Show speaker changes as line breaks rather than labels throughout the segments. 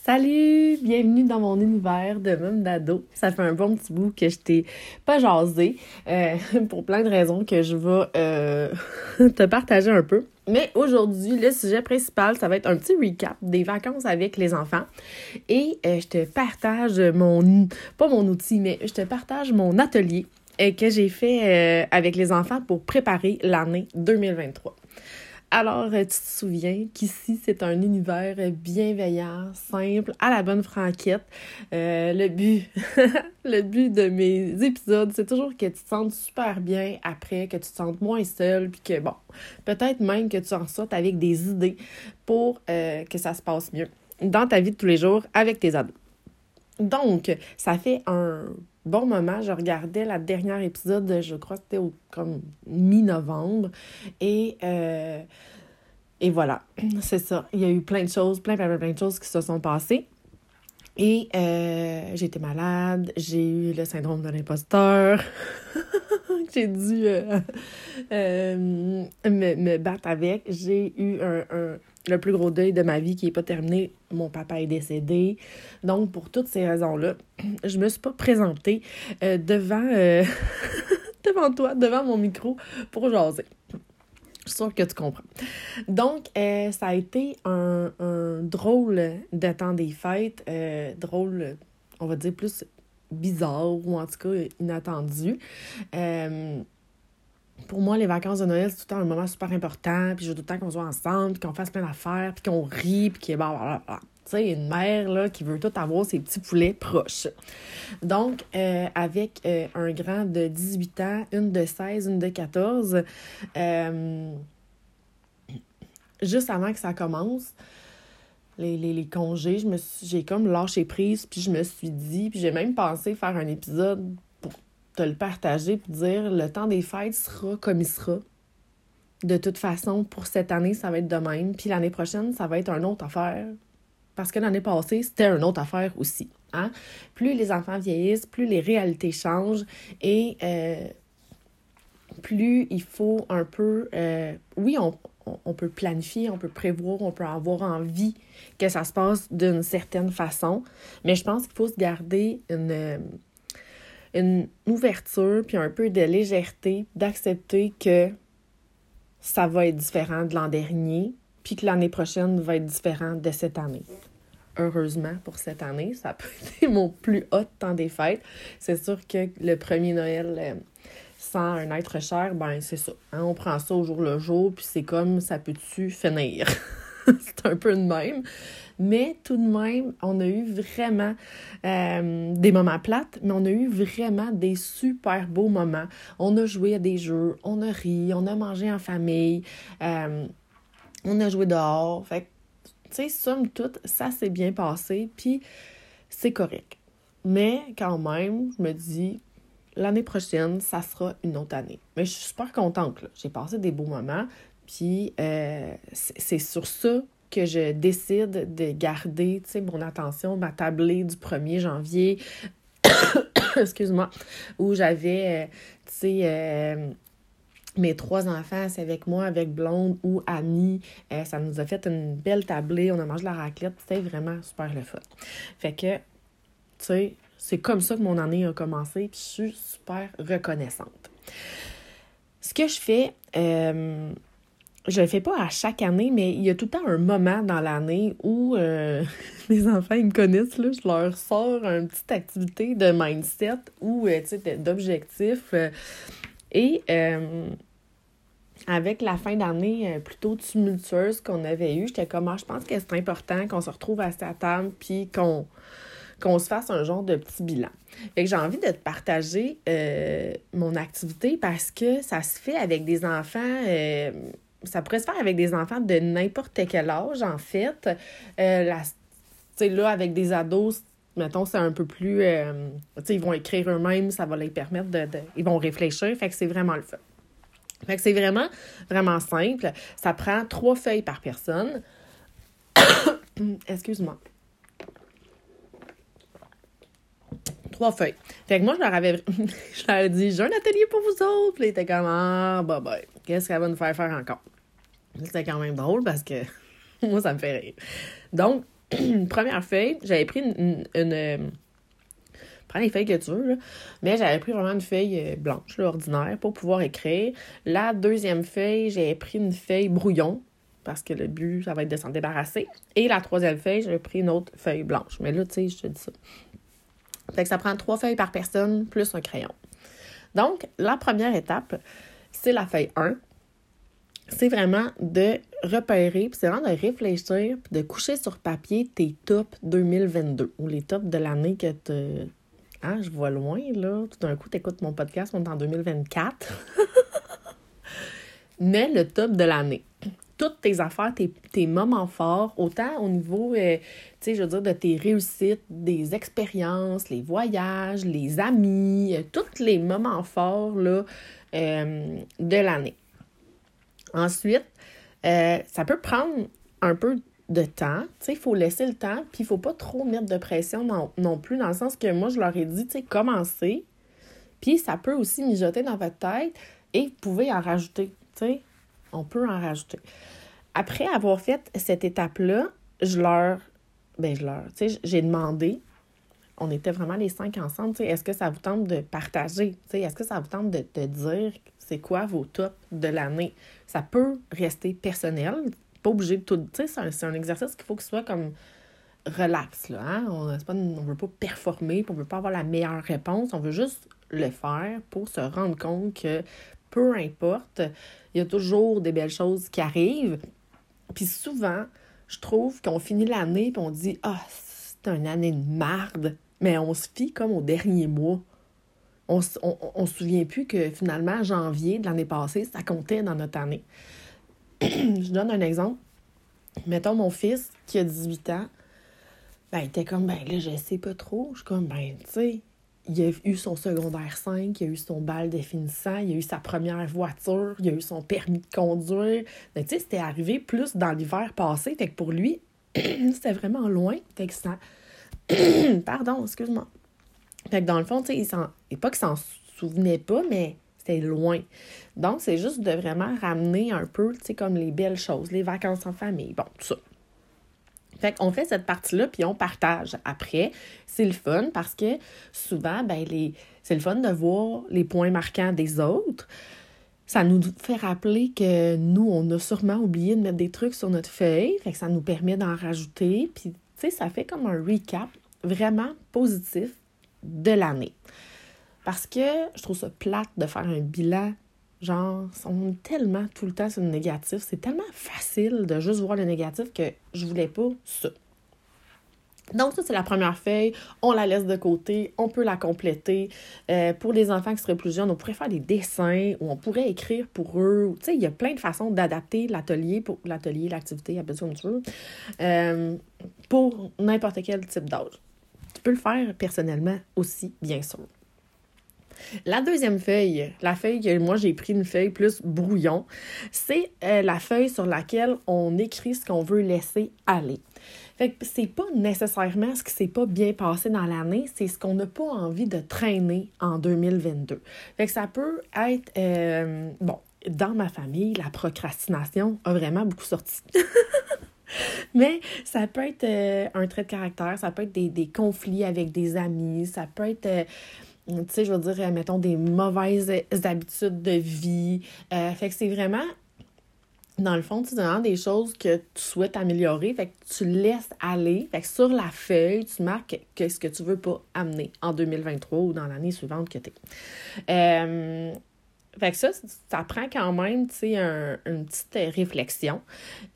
Salut! Bienvenue dans mon univers de même d'ado. Ça fait un bon petit bout que je t'ai pas jasé euh, pour plein de raisons que je vais euh, te partager un peu. Mais aujourd'hui, le sujet principal, ça va être un petit recap des vacances avec les enfants. Et euh, je te partage mon, pas mon outil, mais je te partage mon atelier que j'ai fait avec les enfants pour préparer l'année 2023. Alors, tu te souviens qu'ici, c'est un univers bienveillant, simple, à la bonne franquette. Euh, le but, le but de mes épisodes, c'est toujours que tu te sentes super bien après, que tu te sentes moins seul, puis que, bon, peut-être même que tu en sortes avec des idées pour euh, que ça se passe mieux dans ta vie de tous les jours avec tes ados. Donc, ça fait un bon moment. Je regardais la dernière épisode, je crois que c'était comme mi-novembre. Et, euh, voilà, c'est ça. Il y a eu plein de choses, plein, plein, plein de choses qui se sont passées. Et euh, été malade, j'ai eu le syndrome de l'imposteur. j'ai dû euh, me, me, battre avec. J'ai eu un, le plus gros deuil de ma vie qui n'est pas terminé. Mon papa est décédé. Donc, pour toutes ces raisons-là, je me suis pas présentée euh, devant, euh, devant toi, devant mon micro pour jaser. Je suis sûre que tu comprends. Donc, euh, ça a été un, drôle de des fêtes. drôle, on va dire plus bizarre ou en tout cas inattendu pour moi, les vacances de Noël, c'est tout le temps un moment super important, puis je veux tout le temps qu'on soit ensemble, qu'on fasse plein d'affaires, puis qu'on rit, puis qu'il y. Tu sais, une mère là, qui veut tout avoir ses petits poulets proches. Donc, euh, avec euh, un grand de 18 ans, une de 16, une de 14, euh, juste avant que ça commence, les, les, les congés, j'ai comme lâché prise, puis je me suis dit, puis j'ai même pensé faire un épisode te le partager puis dire le temps des fêtes sera comme il sera. De toute façon, pour cette année, ça va être de même. Puis l'année prochaine, ça va être une autre affaire. Parce que l'année passée, c'était une autre affaire aussi. Hein? Plus les enfants vieillissent, plus les réalités changent et euh, plus il faut un peu... Euh, oui, on, on, peut planifier, on peut prévoir, on peut avoir envie que ça se passe d'une certaine façon, mais je pense qu'il faut se garder une une ouverture puis un peu de légèreté, d'accepter que ça va être différent de l'an dernier, puis que l'année prochaine va être différente de cette année. Heureusement pour cette année, ça peut être mon plus haut temps des fêtes. C'est sûr que le premier Noël euh, sans un être cher, ben c'est ça. Hein. On prend ça au jour le jour, puis c'est comme ça peut-tu finir? c'est un peu de même. Mais tout de même, on a eu vraiment euh, des moments plates, mais on a eu vraiment des super beaux moments. On a joué à des jeux, on a ri, on a mangé en famille, euh, on a joué dehors. Fait tu sais, somme toute, ça s'est bien passé, puis c'est correct. Mais quand même, je me dis, l'année prochaine, ça sera une autre année. Mais je suis super contente. J'ai passé des beaux moments. Puis euh, c'est sur ça que je décide de garder mon attention, ma tablée du 1er janvier, excuse-moi, où j'avais, euh, tu sais, euh, mes trois enfants, avec moi, avec Blonde ou Annie. ça nous a fait une belle tablée. On a mangé la raclette. C'était vraiment super le fun. Fait que, tu sais, c'est comme ça que mon année a commencé. Je suis super reconnaissante. Ce que je fais, je le fais pas à chaque année, mais il y a tout le temps un moment dans l'année où euh, les enfants ils me connaissent, là, je leur sors une petite activité de mindset ou euh, d'objectif. Euh, et avec la fin d'année plutôt tumultueuse qu'on avait eue, j'étais comme, ah, je pense que c'est important qu'on se retrouve à cette table puis qu'on qu'on se fasse un genre de petit bilan. Fait que j'ai envie de te partager mon activité parce que ça se fait avec des enfants ça pourrait se faire avec des enfants de n'importe quel âge, en fait. Euh, la, là, avec des ados, mettons, c'est un peu plus. Euh, ils vont écrire eux-mêmes, ça va les permettre de, Ils vont réfléchir, fait que c'est vraiment le fun. Fait que c'est vraiment, vraiment simple. Ça prend trois feuilles par personne. Excuse-moi. Trois feuilles. Fait que moi, je leur avais, je leur ai dit, j'ai un atelier pour vous autres. Puis ils étaient comme, ah, bah, bah, qu'est-ce qu'elle va nous faire faire encore? C'était quand même drôle parce que moi, ça me fait rire. Donc, première feuille, j'avais pris une, euh, prends les feuilles que tu veux, là. mais j'avais pris vraiment une feuille euh, blanche, là, ordinaire, pour pouvoir écrire. La deuxième feuille, j'avais pris une feuille brouillon, parce que le but, ça va être de s'en débarrasser. Et la troisième feuille, j'avais pris une autre feuille blanche. Mais là, tu sais, je te dis ça. Fait que ça prend trois feuilles par personne, plus un crayon. Donc, la première étape, c'est la feuille 1. C'est vraiment de repérer, puis c'est vraiment de réfléchir, puis de coucher sur papier tes tops 2022 ou les tops de l'année que tu. Ah, je vois loin, là. Tout d'un coup, tu écoutes mon podcast, on est en 2024. Mais le top de l'année. Toutes tes affaires, tes, moments forts, autant au niveau, euh, tu sais, je veux dire, de tes réussites, des expériences, les voyages, les amis, euh, tous les moments forts, euh, de l'année. Ensuite, ça peut prendre un peu de temps. Il faut laisser le temps, puis il faut pas trop mettre de pression non, plus, dans le sens que moi, je leur ai dit, commencez, puis ça peut aussi mijoter dans votre tête et vous pouvez en rajouter, on peut en rajouter. Après avoir fait cette étape-là, je leur, ben je leur, j'ai demandé, on était vraiment les cinq ensemble, est-ce que ça vous tente de partager, est-ce que ça vous tente de te dire c'est quoi vos tops de l'année? Ça peut rester personnel, pas obligé de tout. Tu sais, c'est un, exercice qu'il faut que ce soit comme relax, là. Hein? On ne veut pas performer, on ne veut pas avoir la meilleure réponse. On veut juste le faire pour se rendre compte que peu importe, il y a toujours des belles choses qui arrivent. Puis souvent, je trouve qu'on finit l'année et on dit Ah, c'est une année de marde, mais on se fie comme au dernier mois. On ne se souvient plus que finalement, janvier de l'année passée, ça comptait dans notre année. je donne un exemple. Mettons mon fils qui a 18 ans, ben, il était comme, ben là, je sais pas trop. Je suis comme, ben, tu sais, il a eu son secondaire 5, il a eu son bal définissant, il a eu sa première voiture, il a eu son permis de conduire. Tu sais, c'était arrivé plus dans l'hiver passé. Fait que pour lui, c'était vraiment loin. Pardon, excuse-moi. Fait que dans le fond, tu sais, il pas qu'il s'en souvenait pas, mais c'était loin. Donc, c'est juste de vraiment ramener un peu, tu sais, comme les belles choses, les vacances en famille, bon, tout ça. Fait qu'on fait cette partie-là, puis on partage. Après, c'est le fun parce que souvent, ben, les... c'est le fun de voir les points marquants des autres. Ça nous fait rappeler que nous, on a sûrement oublié de mettre des trucs sur notre feuille. Fait que ça nous permet d'en rajouter. Puis, tu sais, ça fait comme un recap vraiment positif de l'année. Parce que je trouve ça plate de faire un bilan. Genre, on est tellement tout le temps sur le négatif. C'est tellement facile de juste voir le négatif que je voulais pas ça. Donc, ça, c'est la première feuille. On la laisse de côté. On peut la compléter. Euh, pour les enfants qui seraient plus jeunes, on pourrait faire des dessins ou on pourrait écrire pour eux. Tu sais, il y a plein de façons d'adapter l'atelier, pour l'atelier, l'activité, appelle ça comme tu veux, euh, pour n'importe quel type d'âge. Peux le faire personnellement aussi, bien sûr. La deuxième feuille, la feuille que moi j'ai pris une feuille plus brouillon, c'est euh, la feuille sur laquelle on écrit ce qu'on veut laisser aller. Fait que c'est pas nécessairement ce qui s'est pas bien passé dans l'année, c'est ce qu'on n'a pas envie de traîner en 2022. Fait que ça peut être euh, bon, dans ma famille, la procrastination a vraiment beaucoup sorti. Mais ça peut être euh, un trait de caractère, ça peut être des, conflits avec des amis, ça peut être tu sais, je veux dire, mettons, des mauvaises habitudes de vie. Euh, fait que c'est vraiment, dans le fond, tu vraiment des choses que tu souhaites améliorer. Fait que tu laisses aller. Fait que sur la feuille, tu marques qu'est-ce que tu veux pas amener en 2023 ou dans l'année suivante que tu es. Euh, fait que ça, ça prend quand même, sais, une petite réflexion.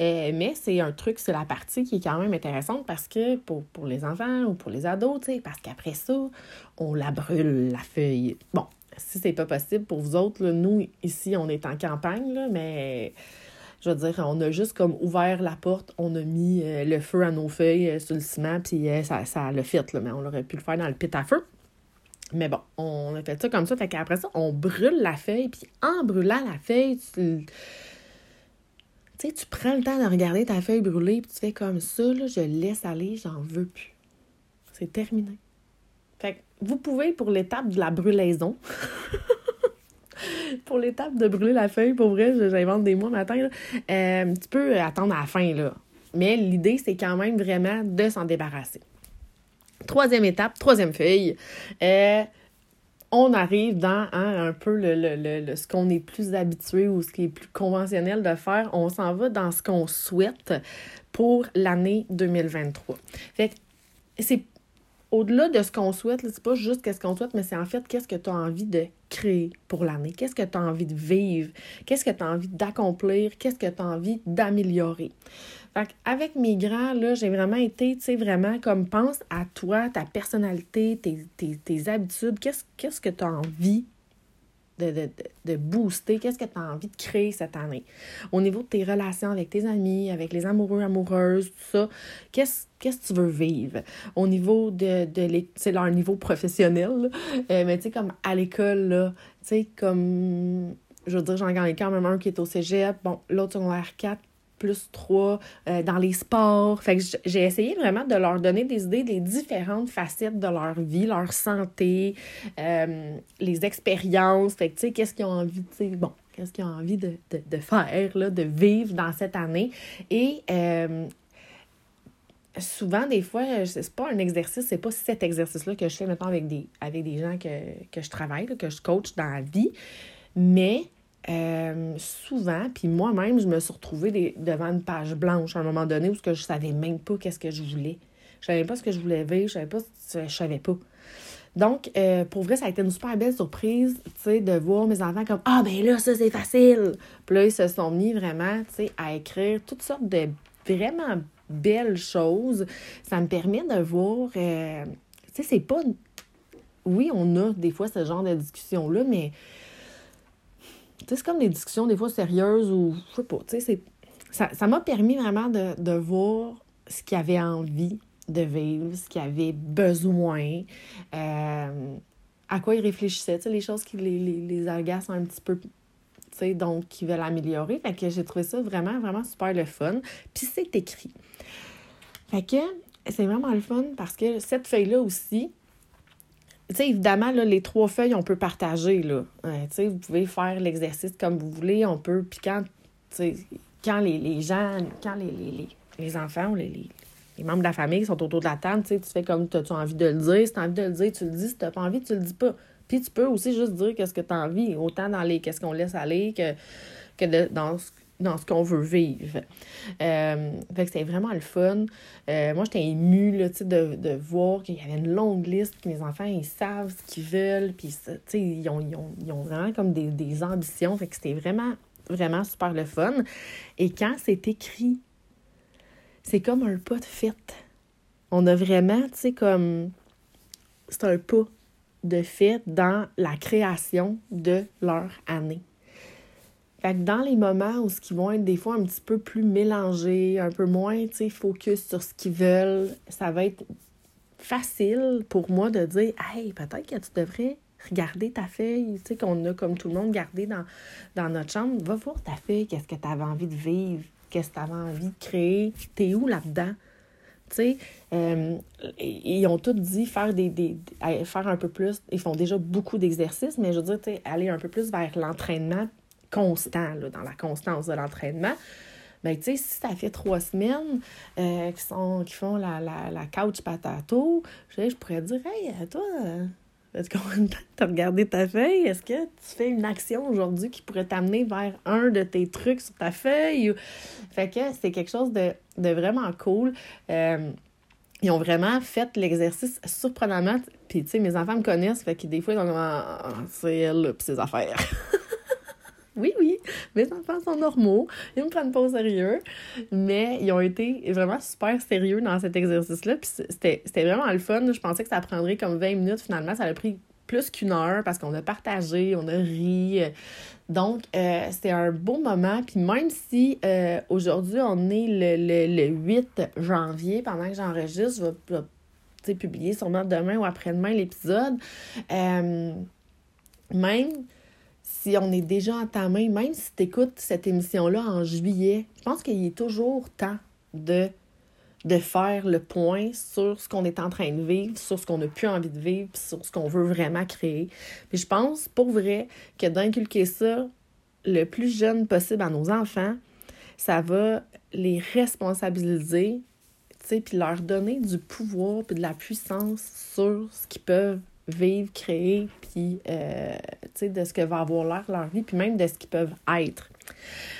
Euh, mais c'est un truc, c'est la partie qui est quand même intéressante parce que pour, pour les enfants ou pour les ados, tu parce qu'après ça, on la brûle, la feuille. Bon, si c'est pas possible pour vous autres, nous, ici, on est en campagne, là, mais je veux dire, on a juste comme ouvert la porte, on a mis euh, le feu à nos feuilles euh, sur le ciment, puis ça, ça le fait, là, mais on aurait pu le faire dans le pit à feu. Mais bon, on a fait ça comme ça. Fait qu'après ça, on brûle la feuille. Puis en brûlant la feuille, tu. Sais, tu prends le temps de regarder ta feuille brûlée, puis tu fais comme ça, là, je laisse aller, j'en veux plus. C'est terminé. Fait que vous pouvez, pour l'étape de la brûlaison, pour l'étape de brûler la feuille, pour vrai, j'invente des mots matin, euh, tu peux attendre à la fin, là Mais l'idée, c'est quand même vraiment de s'en débarrasser. Troisième étape, troisième feuille. Euh, on arrive dans hein, un peu le, le, ce qu'on est plus habitué ou ce qui est plus conventionnel de faire. On s'en va dans ce qu'on souhaite pour l'année 2023. Fait que c'est au-delà de ce qu'on souhaite, c'est pas juste qu'est-ce qu'on souhaite, mais c'est en fait qu'est-ce que tu as envie de créer pour l'année, qu'est-ce que tu as envie de vivre, qu'est-ce que tu as envie d'accomplir, qu'est-ce que tu as envie d'améliorer? Fait avec Migrant, là, j'ai vraiment été, tu sais, vraiment comme pense à toi, ta personnalité, tes, tes, habitudes, qu'est-ce, qu'est-ce que tu as envie de, de, de booster, qu'est-ce que tu as envie de créer cette année? Au niveau de tes relations avec tes amis, avec les amoureux, amoureuses, tout ça, qu'est-ce, que tu veux vivre? Au niveau de, de c'est leur niveau professionnel, euh, mais tu sais, comme à l'école, tu sais, comme, je veux dire, j'en gagne quand même un qui est au cégep, bon, l'autre secondaire 4, plus trois euh, dans les sports. J'ai essayé vraiment de leur donner des idées des différentes facettes de leur vie, leur santé, euh, les expériences. Tu sais, qu'est-ce qu'ils ont envie, tu sais, bon, qu'est-ce qu'ils ont envie de, de, faire, là, de vivre dans cette année. Et euh, souvent, des fois, c'est pas un exercice, c'est pas cet exercice-là que je fais maintenant avec des, avec des gens que, que je travaille, que je coach dans la vie, mais euh, souvent, puis moi-même, je me suis retrouvée devant une page blanche à un moment donné où je je savais même pas qu'est-ce que je voulais. Je savais pas ce que je voulais vivre, je savais pas, je savais pas. Donc, euh, pour vrai, ça a été une super belle surprise, tu sais, de voir mes enfants comme « Ah, ben là, ça, c'est facile! » Puis là, ils se sont mis vraiment, tu sais, à écrire toutes sortes de vraiment belles choses. Ça me permet de voir, euh, tu sais, c'est pas... Oui, on a des fois ce genre de discussion-là, mais c'est comme des discussions des fois sérieuses ou je sais pas, tu sais, ça m'a permis vraiment de, voir ce qu'il avait envie de vivre, ce qu'il avait besoin, euh, à quoi il réfléchissait, les choses qui les, les, les agacent un petit peu, donc qui veulent améliorer. Fait que j'ai trouvé ça vraiment, vraiment super le fun. Puis c'est écrit. Fait que c'est vraiment le fun parce que cette feuille-là aussi, évidemment, là, les trois feuilles, on peut partager, là. Euh, vous pouvez faire l'exercice comme vous voulez, on peut, puis quand, quand les, les, gens, quand les, les, les enfants ou les, les, membres de la famille sont autour de la table, tu fais comme tu as envie de le dire, si tu as envie de le dire, tu le dis, si tu pas envie, tu le dis pas. Puis tu peux aussi juste dire qu'est-ce que tu as envie, autant dans les qu'est-ce qu'on laisse aller que, que dans ce dans ce qu'on veut vivre. Euh, fait que c'était vraiment le fun. Euh, moi, j'étais émue là, de, de voir qu'il y avait une longue liste, que mes enfants, ils savent ce qu'ils veulent, puis ils ont, ils, ont, ils ont vraiment comme des, des ambitions. Fait que c'était vraiment, vraiment super le fun. Et quand c'est écrit, c'est comme un pas de fête. On a vraiment, tu sais, comme... C'est un pas de fête dans la création de leur année. Fait que dans les moments où ce qui vont être des fois un petit peu plus mélangés, un peu moins, tu focus sur ce qu'ils veulent, ça va être facile pour moi de dire Hey, peut-être que tu devrais regarder ta feuille, tu sais, qu'on a comme tout le monde gardé dans, dans notre chambre. Va voir ta feuille, qu'est-ce que tu avais envie de vivre, qu'est-ce que tu avais envie de créer, t'es où là-dedans? Tu sais, euh, ils ont tous dit faire des, des, faire un peu plus. Ils font déjà beaucoup d'exercices, mais je veux dire, aller un peu plus vers l'entraînement constant, là, dans la constance de l'entraînement. Ben, tu sais, si ça fait trois semaines euh, qui, sont, qui font la, la, la couch patato, je, pourrais dire, hey, toi, est-ce qu'on tu as regardé ta feuille? Est-ce que tu fais une action aujourd'hui qui pourrait t'amener vers un de tes trucs sur ta feuille? Fait que c'est quelque chose de, de vraiment cool. Euh, ils ont vraiment fait l'exercice surprenamment. Puis, tu sais, mes enfants me connaissent, fait que des fois, ils ont ah, c'est elle, puis ses affaires. Oui, oui, mes enfants sont normaux, ils me prennent pas au sérieux, mais ils ont été vraiment super sérieux dans cet exercice-là. Puis c'était vraiment le fun. Je pensais que ça prendrait comme 20 minutes. Finalement, ça a pris plus qu'une heure parce qu'on a partagé, on a ri. Donc, euh, c'était un beau moment. Puis même si euh, aujourd'hui, on est le, le, 8 janvier, pendant que j'enregistre, je vais, publier sûrement demain ou après-demain l'épisode. Euh, même si on est déjà entamé, même si tu écoutes cette émission-là en juillet, je pense qu'il est toujours temps de, de faire le point sur ce qu'on est en train de vivre, sur ce qu'on n'a plus envie de vivre, sur ce qu'on veut vraiment créer. Puis je pense, pour vrai, que d'inculquer ça le plus jeune possible à nos enfants, ça va les responsabiliser, puis leur donner du pouvoir puis de la puissance sur ce qu'ils peuvent vivre, créer, puis, euh, de ce que va avoir l'air leur vie, puis même de ce qu'ils peuvent être.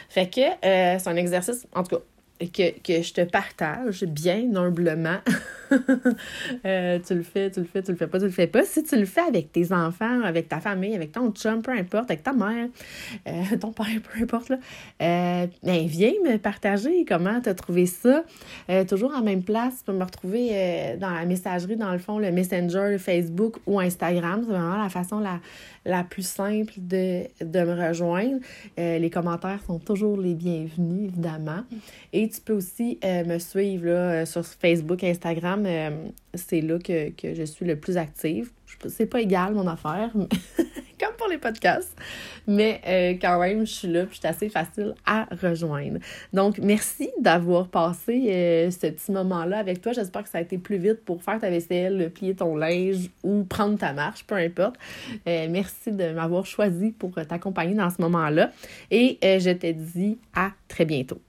Fait que euh, c'est un exercice, en tout cas, que, que je te partage bien humblement. Euh, tu le fais, tu le fais, tu le fais pas, tu le fais pas. Si tu le fais avec tes enfants, avec ta famille, avec ton chum, peu importe, avec ta mère, euh, ton père, peu importe, là, euh, ben, viens me partager comment tu as trouvé ça. toujours en même place, tu peux me retrouver dans la messagerie, dans le fond, le Messenger, Facebook ou Instagram. C'est vraiment la façon la, la plus simple de, de me rejoindre. les commentaires sont toujours les bienvenus, évidemment. Et tu peux aussi me suivre là, sur Facebook, Instagram euh, c'est là que, je suis le plus active. C'est pas égal mon affaire, comme pour les podcasts. Mais euh, quand même, je suis là, puis je assez facile à rejoindre. Donc, merci d'avoir passé euh, ce petit moment-là avec toi. J'espère que ça a été plus vite pour faire ta vaisselle, plier ton linge ou prendre ta marche, peu importe. merci de m'avoir choisi pour t'accompagner dans ce moment-là. Et je te dis à très bientôt.